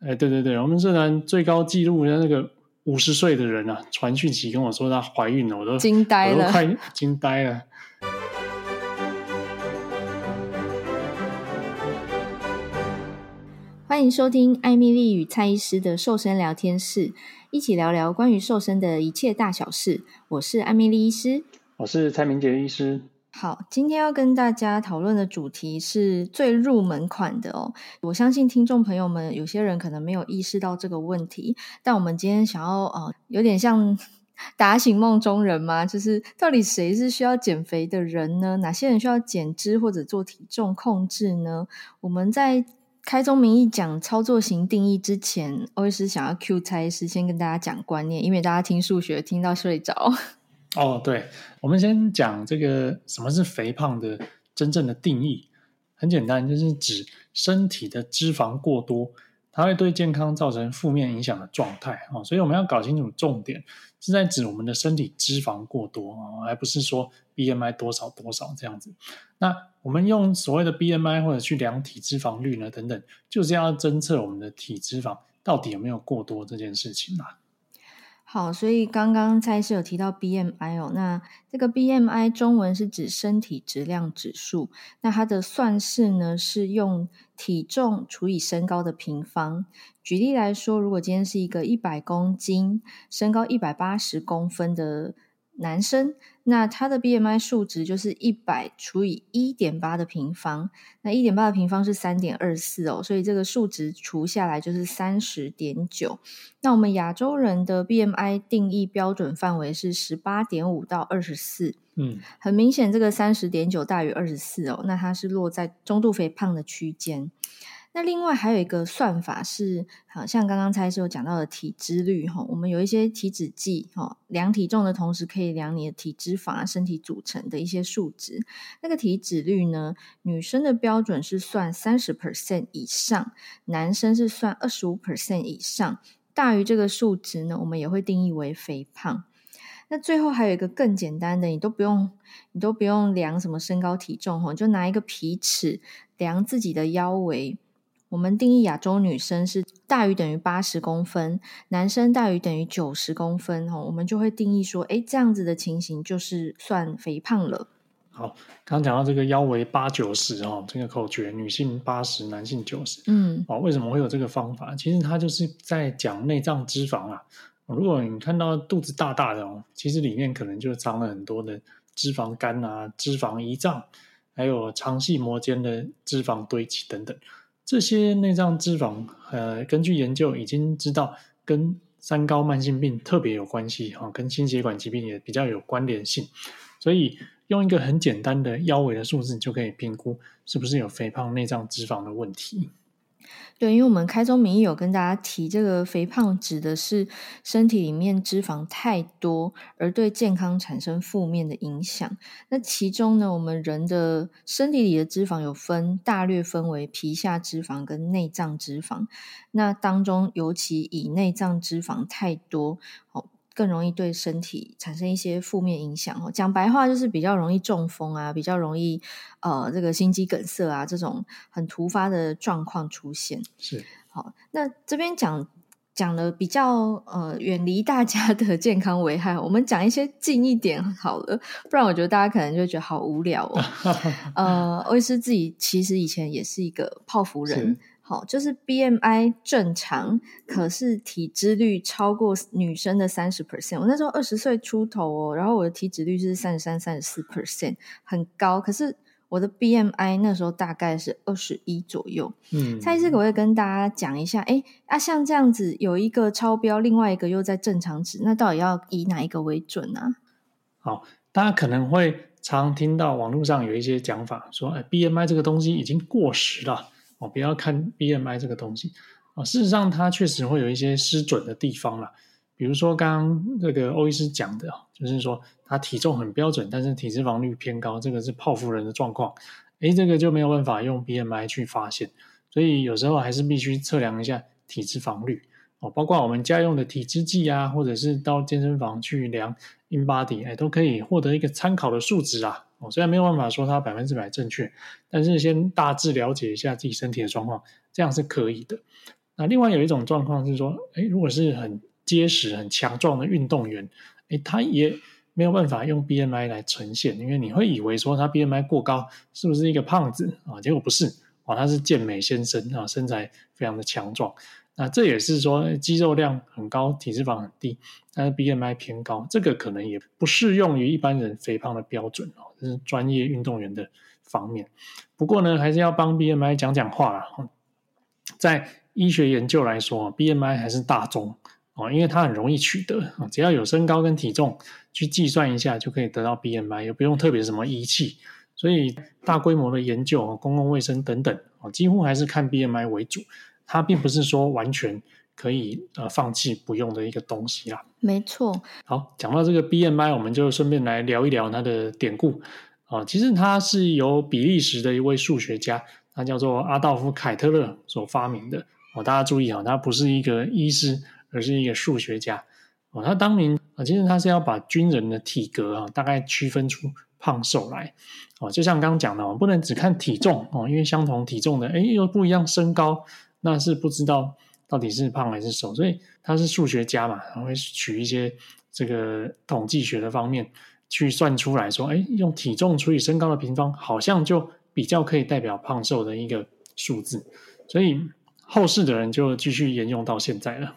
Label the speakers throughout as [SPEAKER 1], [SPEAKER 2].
[SPEAKER 1] 哎，对对对，我们社团最高纪录的那个五十岁的人啊，传讯息跟我说她怀孕了，我都
[SPEAKER 2] 惊呆了，
[SPEAKER 1] 我都快惊呆了。
[SPEAKER 2] 欢迎收听艾米丽与蔡医师的瘦身聊天室，一起聊聊关于瘦身的一切大小事。我是艾米丽医师，
[SPEAKER 1] 我是蔡明杰医师。
[SPEAKER 2] 好，今天要跟大家讨论的主题是最入门款的哦。我相信听众朋友们有些人可能没有意识到这个问题，但我们今天想要呃，有点像 打醒梦中人嘛，就是到底谁是需要减肥的人呢？哪些人需要减脂或者做体重控制呢？我们在开宗明义讲操作型定义之前，欧医师想要 Q 蔡医师先跟大家讲观念，因为大家听数学听到睡着。
[SPEAKER 1] 哦，对，我们先讲这个什么是肥胖的真正的定义。很简单，就是指身体的脂肪过多，它会对健康造成负面影响的状态。哦，所以我们要搞清楚重点是在指我们的身体脂肪过多啊，而不是说 BMI 多少多少这样子。那我们用所谓的 BMI 或者去量体脂肪率呢，等等，就是要侦测我们的体脂肪到底有没有过多这件事情啦。
[SPEAKER 2] 好，所以刚刚蔡医师有提到 BMI 哦，那这个 BMI 中文是指身体质量指数，那它的算式呢是用体重除以身高的平方。举例来说，如果今天是一个一百公斤、身高一百八十公分的男生，那他的 BMI 数值就是一百除以一点八的平方，那一点八的平方是三点二四哦，所以这个数值除下来就是三十点九。那我们亚洲人的 BMI 定义标准范围是十八点五到二十四，嗯，很明显这个三十点九大于二十四哦，那它是落在中度肥胖的区间。那另外还有一个算法是，好像刚刚蔡师有讲到的体脂率哈，我们有一些体脂计哈，量体重的同时可以量你的体脂肪啊、身体组成的一些数值。那个体脂率呢，女生的标准是算三十 percent 以上，男生是算二十五 percent 以上，大于这个数值呢，我们也会定义为肥胖。那最后还有一个更简单的，你都不用，你都不用量什么身高体重哈，就拿一个皮尺量自己的腰围。我们定义亚洲女生是大于等于八十公分，男生大于等于九十公分，哦我们就会定义说，哎，这样子的情形就是算肥胖了。
[SPEAKER 1] 好，刚刚讲到这个腰围八九十哦，这个口诀，女性八十，男性九十，
[SPEAKER 2] 嗯，
[SPEAKER 1] 哦，为什么会有这个方法？其实它就是在讲内脏脂肪啊。如果你看到肚子大大的哦，其实里面可能就藏了很多的脂肪肝啊、脂肪胰脏，还有肠系膜间的脂肪堆积等等。这些内脏脂肪，呃，根据研究已经知道跟三高慢性病特别有关系，哈，跟心血管疾病也比较有关联性，所以用一个很简单的腰围的数字就可以评估是不是有肥胖内脏脂肪的问题。
[SPEAKER 2] 对，因为我们开宗明义有跟大家提，这个肥胖指的是身体里面脂肪太多，而对健康产生负面的影响。那其中呢，我们人的身体里的脂肪有分，大略分为皮下脂肪跟内脏脂肪。那当中尤其以内脏脂肪太多，哦。更容易对身体产生一些负面影响哦。讲白话就是比较容易中风啊，比较容易呃这个心肌梗塞啊这种很突发的状况出现。
[SPEAKER 1] 是
[SPEAKER 2] 好，那这边讲讲的比较呃远离大家的健康危害，我们讲一些近一点好了，不然我觉得大家可能就会觉得好无聊哦。呃，欧医师自己其实以前也是一个泡芙人。好，就是 BMI 正常，可是体脂率超过女生的三十 percent。我那时候二十岁出头哦，然后我的体脂率是三十三、三十四 percent，很高。可是我的 BMI 那时候大概是二十一左右。嗯，蔡医师可不可以跟大家讲一下？哎，啊，像这样子有一个超标，另外一个又在正常值，那到底要以哪一个为准呢？
[SPEAKER 1] 好，大家可能会常听到网络上有一些讲法，说，哎，BMI 这个东西已经过时了。哦，不要看 BMI 这个东西啊，事实上它确实会有一些失准的地方啦。比如说刚刚这个欧医师讲的，就是说他体重很标准，但是体脂肪率偏高，这个是泡芙人的状况。诶，这个就没有办法用 BMI 去发现，所以有时候还是必须测量一下体脂肪率哦，包括我们家用的体脂计啊，或者是到健身房去量 InBody，诶，都可以获得一个参考的数值啊。哦，虽然没有办法说它百分之百正确，但是先大致了解一下自己身体的状况，这样是可以的。那另外有一种状况是说，哎，如果是很结实、很强壮的运动员，哎，他也没有办法用 BMI 来呈现，因为你会以为说他 BMI 过高，是不是一个胖子啊？结果不是，哦，他是健美先生啊，身材非常的强壮。那这也是说肌肉量很高，体脂肪很低，但是 BMI 偏高，这个可能也不适用于一般人肥胖的标准哦，这是专业运动员的方面。不过呢，还是要帮 BMI 讲讲话啦。在医学研究来说，BMI 还是大宗哦，因为它很容易取得啊，只要有身高跟体重去计算一下就可以得到 BMI，也不用特别什么仪器，所以大规模的研究、公共卫生等等，几乎还是看 BMI 为主。它并不是说完全可以呃放弃不用的一个东西啦。
[SPEAKER 2] 没错。
[SPEAKER 1] 好，讲到这个 BMI，我们就顺便来聊一聊它的典故啊。其实它是由比利时的一位数学家，他叫做阿道夫·凯特勒所发明的。哦，大家注意啊，他不是一个医师，而是一个数学家。哦，他当年啊，其实他是要把军人的体格啊，大概区分出胖瘦来。哦，就像刚刚讲的，不能只看体重哦，因为相同体重的，哎，又不一样身高。那是不知道到底是胖还是瘦，所以他是数学家嘛，他会取一些这个统计学的方面去算出来说，哎，用体重除以身高的平方，好像就比较可以代表胖瘦的一个数字，所以后世的人就继续沿用到现在了。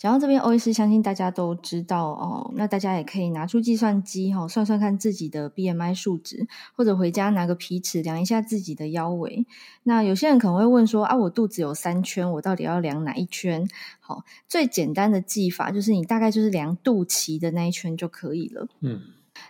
[SPEAKER 2] 讲到这边，欧医师相信大家都知道哦。那大家也可以拿出计算机哈、算算看自己的 BMI 数值，或者回家拿个皮尺量一下自己的腰围。那有些人可能会问说啊，我肚子有三圈，我到底要量哪一圈？好，最简单的计法就是你大概就是量肚脐的那一圈就可以了。嗯。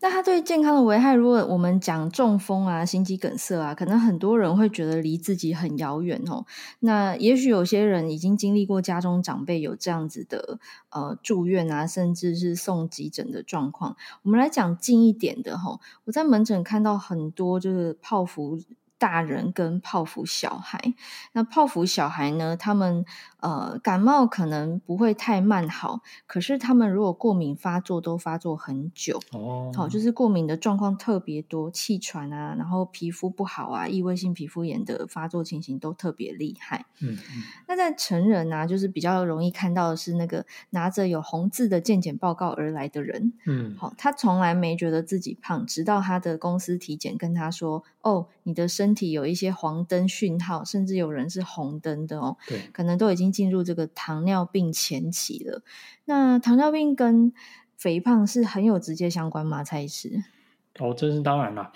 [SPEAKER 2] 那它对健康的危害，如果我们讲中风啊、心肌梗塞啊，可能很多人会觉得离自己很遥远哦。那也许有些人已经经历过家中长辈有这样子的呃住院啊，甚至是送急诊的状况。我们来讲近一点的哈，我在门诊看到很多就是泡芙大人跟泡芙小孩。那泡芙小孩呢，他们。呃，感冒可能不会太慢好，可是他们如果过敏发作，都发作很久哦。好，就是过敏的状况特别多，气喘啊，然后皮肤不好啊，异位性皮肤炎的发作情形都特别厉害。嗯嗯。那在成人啊，就是比较容易看到的是那个拿着有红字的健检报告而来的人。嗯，好，他从来没觉得自己胖，直到他的公司体检跟他说：“哦，你的身体有一些黄灯讯号，甚至有人是红灯的哦。”对，可能都已经。进入这个糖尿病前期了，那糖尿病跟肥胖是很有直接相关吗？蔡医师？
[SPEAKER 1] 哦，这是当然啦。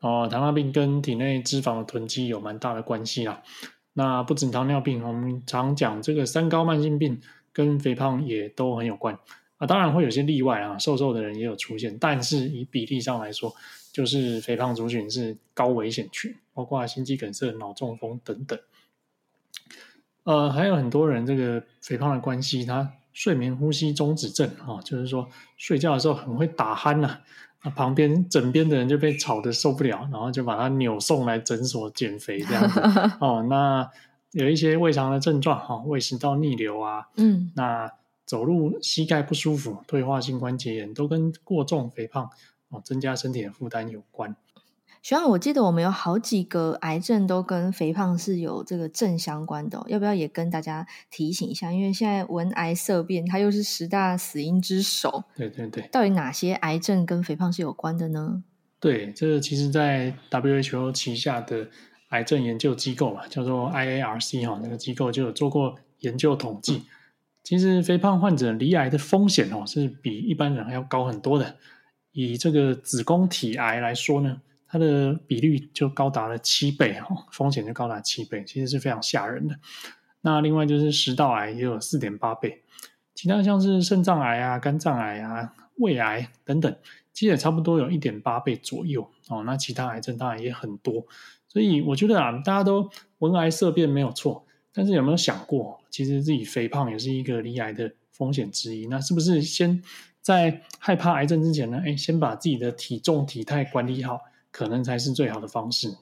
[SPEAKER 1] 哦，糖尿病跟体内脂肪的囤积有蛮大的关系啦。那不止糖尿病，我们常讲这个三高慢性病跟肥胖也都很有关啊。当然会有些例外啊，瘦瘦的人也有出现，但是以比例上来说，就是肥胖族群是高危险群，包括心肌梗塞、脑中风等等。呃，还有很多人这个肥胖的关系，他睡眠呼吸中止症啊、哦，就是说睡觉的时候很会打鼾呐、啊，那旁边枕边的人就被吵得受不了，然后就把他扭送来诊所减肥这样子 哦。那有一些胃肠的症状哈、哦，胃食道逆流啊，嗯，那走路膝盖不舒服、退化性关节炎都跟过重肥胖哦，增加身体的负担有关。
[SPEAKER 2] 学长，我记得我们有好几个癌症都跟肥胖是有这个正相关的哦，要不要也跟大家提醒一下？因为现在闻癌色变，它又是十大死因之首。
[SPEAKER 1] 对对对，
[SPEAKER 2] 到底哪些癌症跟肥胖是有关的呢？
[SPEAKER 1] 对，这个其实，在 WHO 旗下的癌症研究机构嘛，叫做 IARC 哈，那个机构就有做过研究统计。其实肥胖患者罹癌的风险哦，是比一般人还要高很多的。以这个子宫体癌来说呢，它的比率就高达了七倍哦，风险就高达七倍，其实是非常吓人的。那另外就是食道癌也有四点八倍，其他像是肾脏癌啊、肝脏癌啊、胃癌等等，其实也差不多有一点八倍左右哦。那其他癌症当然也很多，所以我觉得啊，大家都闻癌色变没有错，但是有没有想过，其实自己肥胖也是一个罹癌的风险之一？那是不是先在害怕癌症之前呢？哎，先把自己的体重体态管理好。可能才是最好的方式。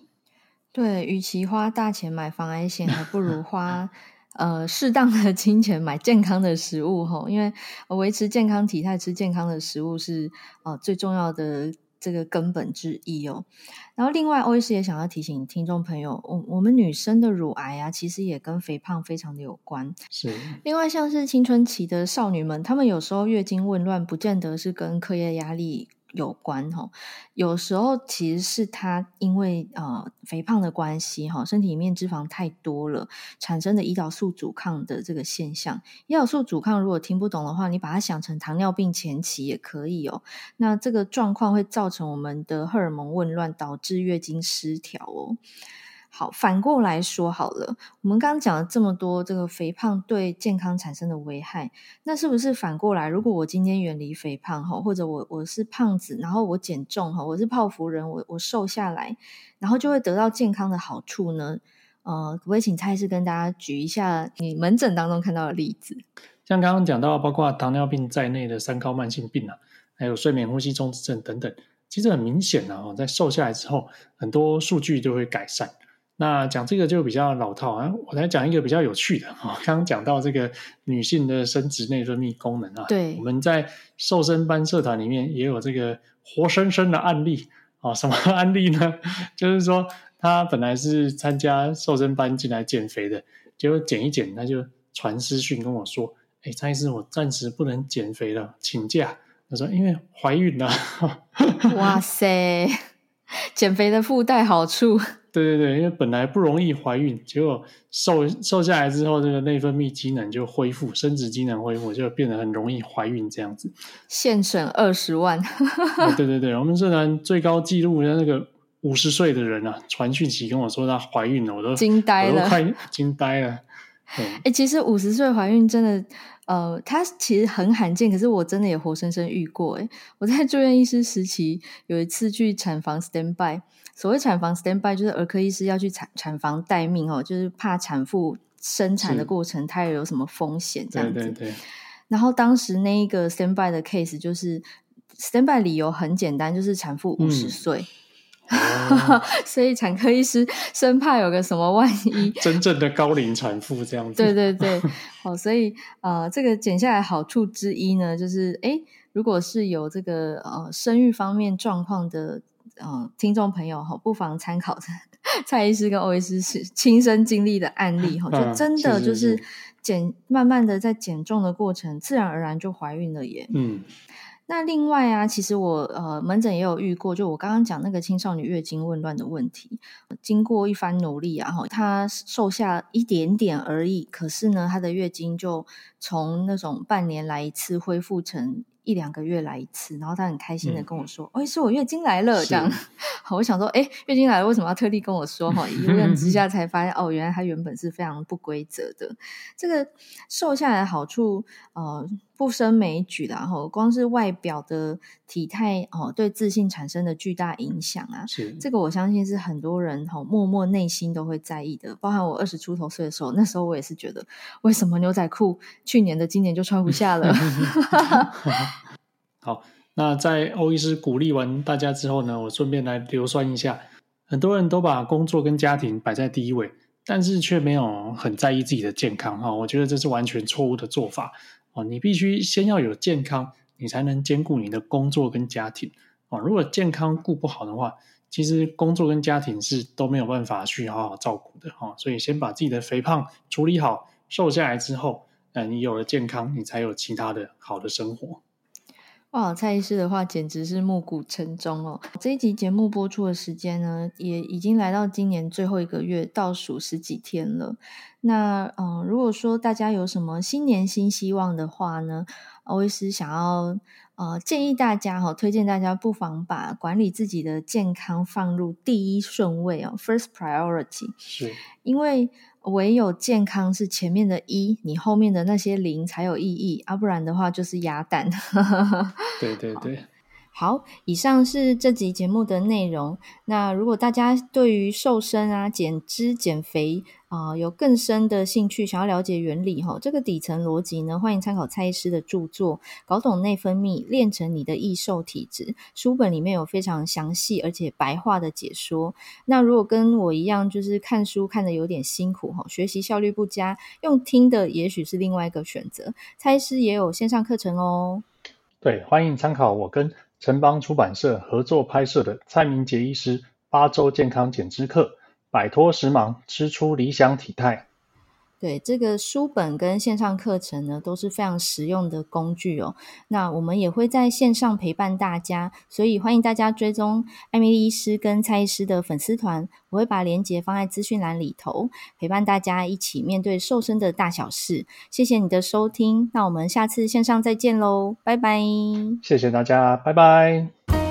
[SPEAKER 2] 对，与其花大钱买防癌险，还不如花 呃适当的金钱买健康的食物吼。因为维持健康体态、吃健康的食物是呃最重要的这个根本之一哦。然后另外，欧医师也想要提醒听众朋友，我我们女生的乳癌啊，其实也跟肥胖非常的有关。
[SPEAKER 1] 是。
[SPEAKER 2] 另外，像是青春期的少女们，她们有时候月经紊乱，不见得是跟课业压力。有关哈，有时候其实是他因为呃肥胖的关系哈，身体里面脂肪太多了，产生的胰岛素阻抗的这个现象。胰岛素阻抗如果听不懂的话，你把它想成糖尿病前期也可以哦。那这个状况会造成我们的荷尔蒙紊乱，导致月经失调哦。好，反过来说好了，我们刚刚讲了这么多这个肥胖对健康产生的危害，那是不是反过来，如果我今天远离肥胖哈，或者我我是胖子，然后我减重哈，我是泡芙人，我我瘦下来，然后就会得到健康的好处呢？呃，可不可以请蔡医师跟大家举一下你门诊当中看到的例子？
[SPEAKER 1] 像刚刚讲到，包括糖尿病在内的三高慢性病啊，还有睡眠呼吸中止症等等，其实很明显啊，在瘦下来之后，很多数据就会改善。那讲这个就比较老套啊，我来讲一个比较有趣的啊。刚刚讲到这个女性的生殖内分泌功能啊，
[SPEAKER 2] 对，
[SPEAKER 1] 我们在瘦身班社团里面也有这个活生生的案例啊。什么案例呢？就是说她本来是参加瘦身班进来减肥的，结果减一减，她就传私讯跟我说：“哎，张医师，我暂时不能减肥了，请假。”她说：“因为怀孕了。”
[SPEAKER 2] 哇塞，减肥的附带好处。
[SPEAKER 1] 对对对，因为本来不容易怀孕，结果瘦瘦下来之后，这个内分泌机能就恢复，生殖机能恢复，就变得很容易怀孕这样子。
[SPEAKER 2] 现省二十万。
[SPEAKER 1] 哦，对对对，我们社团最高纪录的那个五十岁的人啊，传讯息跟我说她怀孕了，我都
[SPEAKER 2] 惊呆了，我都
[SPEAKER 1] 快惊呆了。
[SPEAKER 2] 哎，其实五十岁怀孕真的，呃，它其实很罕见，可是我真的也活生生遇过。哎，我在住院医师时期有一次去产房 stand by。所谓产房 stand by 就是儿科医师要去产产房待命哦，就是怕产妇生产的过程胎儿有什么风险这样子。
[SPEAKER 1] 对对对。
[SPEAKER 2] 然后当时那一个 stand by 的 case 就是 stand by 理由很简单，就是产妇五十岁，嗯哦、所以产科医师生怕有个什么万一，
[SPEAKER 1] 真正的高龄产妇这样子。
[SPEAKER 2] 对对对，好，所以呃，这个减下来好处之一呢，就是哎，如果是有这个呃生育方面状况的。嗯，听众朋友哈，不妨参考蔡 医师跟欧医师是亲身经历的案例哈，就真的就是减，慢慢的在减重的过程，自然而然就怀孕了耶。嗯，那另外啊，其实我呃门诊也有遇过，就我刚刚讲那个青少年月经紊乱的问题，经过一番努力啊，哈，她瘦下一点点而已，可是呢，她的月经就从那种半年来一次恢复成。一两个月来一次，然后他很开心的跟我说：“哎、嗯，是我月经来了。”这样，好，我想说，哎，月经来了，为什么要特地跟我说？哈，一问之下 才发现，哦，原来他原本是非常不规则的。这个瘦下来的好处，呃。不胜枚举啦，哈，光是外表的体态哦，对自信产生的巨大影响啊，是这个我相信是很多人哈默默内心都会在意的。包含我二十出头岁的时候，那时候我也是觉得，为什么牛仔裤去年的今年就穿不下了？
[SPEAKER 1] 好，那在欧医师鼓励完大家之后呢，我顺便来硫酸一下，很多人都把工作跟家庭摆在第一位，但是却没有很在意自己的健康哈，我觉得这是完全错误的做法。哦，你必须先要有健康，你才能兼顾你的工作跟家庭。哦，如果健康顾不好的话，其实工作跟家庭是都没有办法去好好照顾的。哈，所以先把自己的肥胖处理好，瘦下来之后，呃，你有了健康，你才有其他的好的生活。
[SPEAKER 2] 哇，蔡医师的话简直是暮鼓晨钟哦！这一集节目播出的时间呢，也已经来到今年最后一个月，倒数十几天了。那嗯、呃，如果说大家有什么新年新希望的话呢，欧医师想要呃建议大家哈、哦，推荐大家不妨把管理自己的健康放入第一顺位哦，first priority。
[SPEAKER 1] 是，
[SPEAKER 2] 因为。唯有健康是前面的一，你后面的那些零才有意义，啊，不然的话就是鸭蛋。
[SPEAKER 1] 对 对对。
[SPEAKER 2] 好，以上是这集节目的内容。那如果大家对于瘦身啊、减脂、减肥啊、有更深的兴趣，想要了解原理哈，这个底层逻辑呢，欢迎参考蔡医师的著作《搞懂内分泌，练成你的易瘦体质》书本里面有非常详细而且白话的解说。那如果跟我一样，就是看书看得有点辛苦哈，学习效率不佳，用听的也许是另外一个选择。蔡医师也有线上课程哦。
[SPEAKER 1] 对，欢迎参考我跟。城邦出版社合作拍摄的蔡明杰医师八周健康减脂课，摆脱时髦，吃出理想体态。
[SPEAKER 2] 对，这个书本跟线上课程呢，都是非常实用的工具哦。那我们也会在线上陪伴大家，所以欢迎大家追踪艾米丽医师跟蔡医师的粉丝团，我会把链接放在资讯栏里头，陪伴大家一起面对瘦身的大小事。谢谢你的收听，那我们下次线上再见喽，拜拜。
[SPEAKER 1] 谢谢大家，拜拜。